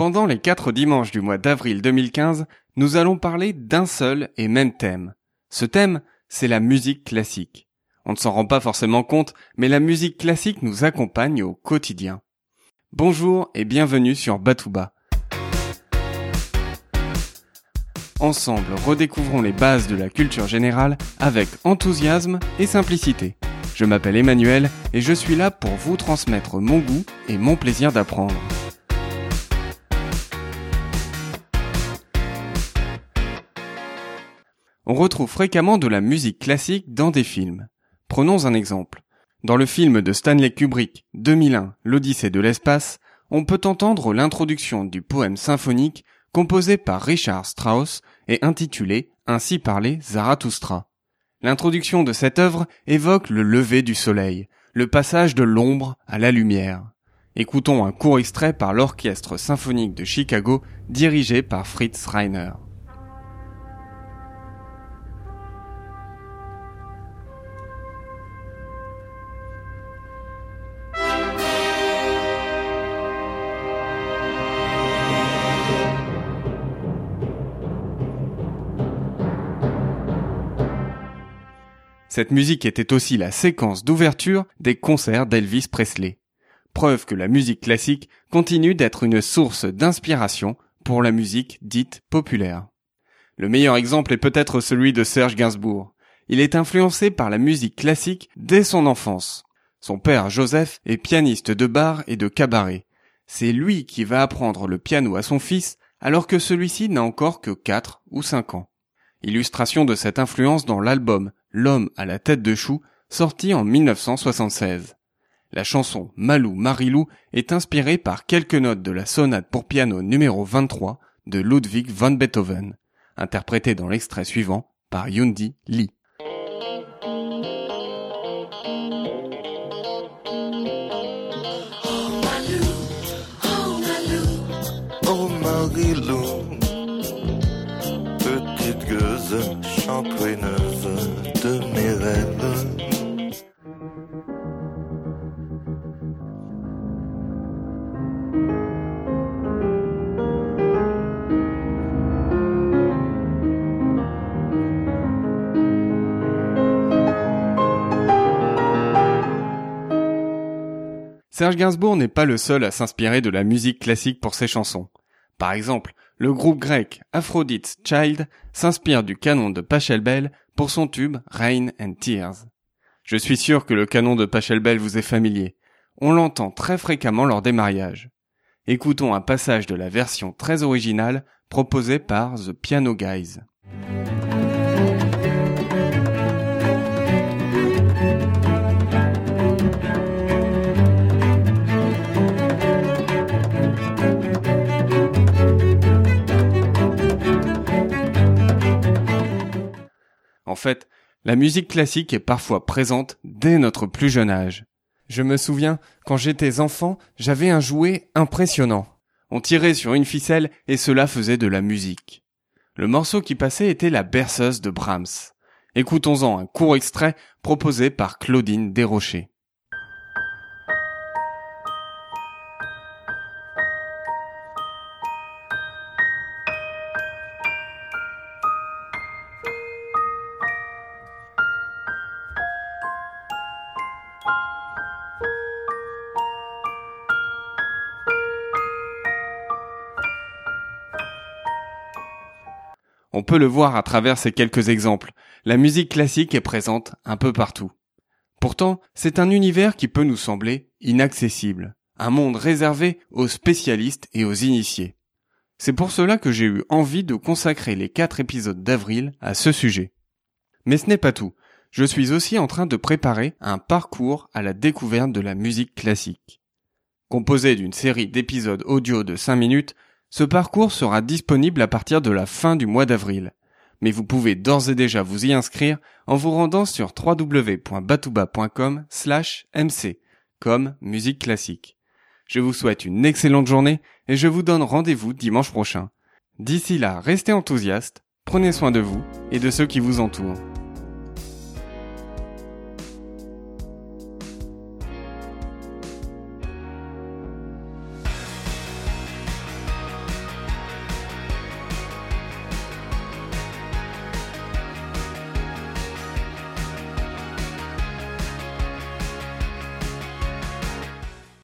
Pendant les quatre dimanches du mois d'avril 2015, nous allons parler d'un seul et même thème. Ce thème, c'est la musique classique. On ne s'en rend pas forcément compte, mais la musique classique nous accompagne au quotidien. Bonjour et bienvenue sur Batouba. Ensemble, redécouvrons les bases de la culture générale avec enthousiasme et simplicité. Je m'appelle Emmanuel et je suis là pour vous transmettre mon goût et mon plaisir d'apprendre. On retrouve fréquemment de la musique classique dans des films. Prenons un exemple. Dans le film de Stanley Kubrick 2001, L'Odyssée de l'espace, on peut entendre l'introduction du poème symphonique composé par Richard Strauss et intitulé Ainsi parlait Zarathustra. L'introduction de cette œuvre évoque le lever du soleil, le passage de l'ombre à la lumière. Écoutons un court extrait par l'Orchestre symphonique de Chicago dirigé par Fritz Reiner. Cette musique était aussi la séquence d'ouverture des concerts d'Elvis Presley. Preuve que la musique classique continue d'être une source d'inspiration pour la musique dite populaire. Le meilleur exemple est peut-être celui de Serge Gainsbourg. Il est influencé par la musique classique dès son enfance. Son père Joseph est pianiste de bar et de cabaret. C'est lui qui va apprendre le piano à son fils alors que celui-ci n'a encore que 4 ou 5 ans. Illustration de cette influence dans l'album L'homme à la tête de chou, sorti en 1976. La chanson Malou Marilou est inspirée par quelques notes de la sonate pour piano numéro 23 de Ludwig van Beethoven, interprétée dans l'extrait suivant par Yundi Lee. Serge Gainsbourg n'est pas le seul à s'inspirer de la musique classique pour ses chansons. Par exemple, le groupe grec Aphrodite's Child s'inspire du canon de Pachelbel pour son tube Rain and Tears. Je suis sûr que le canon de Pachelbel vous est familier. On l'entend très fréquemment lors des mariages. Écoutons un passage de la version très originale proposée par The Piano Guys. Fait, la musique classique est parfois présente dès notre plus jeune âge. Je me souviens, quand j'étais enfant, j'avais un jouet impressionnant. On tirait sur une ficelle et cela faisait de la musique. Le morceau qui passait était la berceuse de Brahms. Écoutons-en un court extrait proposé par Claudine Desrochers. On peut le voir à travers ces quelques exemples. La musique classique est présente un peu partout. Pourtant, c'est un univers qui peut nous sembler inaccessible. Un monde réservé aux spécialistes et aux initiés. C'est pour cela que j'ai eu envie de consacrer les quatre épisodes d'avril à ce sujet. Mais ce n'est pas tout. Je suis aussi en train de préparer un parcours à la découverte de la musique classique. Composé d'une série d'épisodes audio de 5 minutes, ce parcours sera disponible à partir de la fin du mois d'avril. Mais vous pouvez d'ores et déjà vous y inscrire en vous rendant sur www.batouba.com slash mc, comme musique classique. Je vous souhaite une excellente journée et je vous donne rendez-vous dimanche prochain. D'ici là, restez enthousiastes, prenez soin de vous et de ceux qui vous entourent.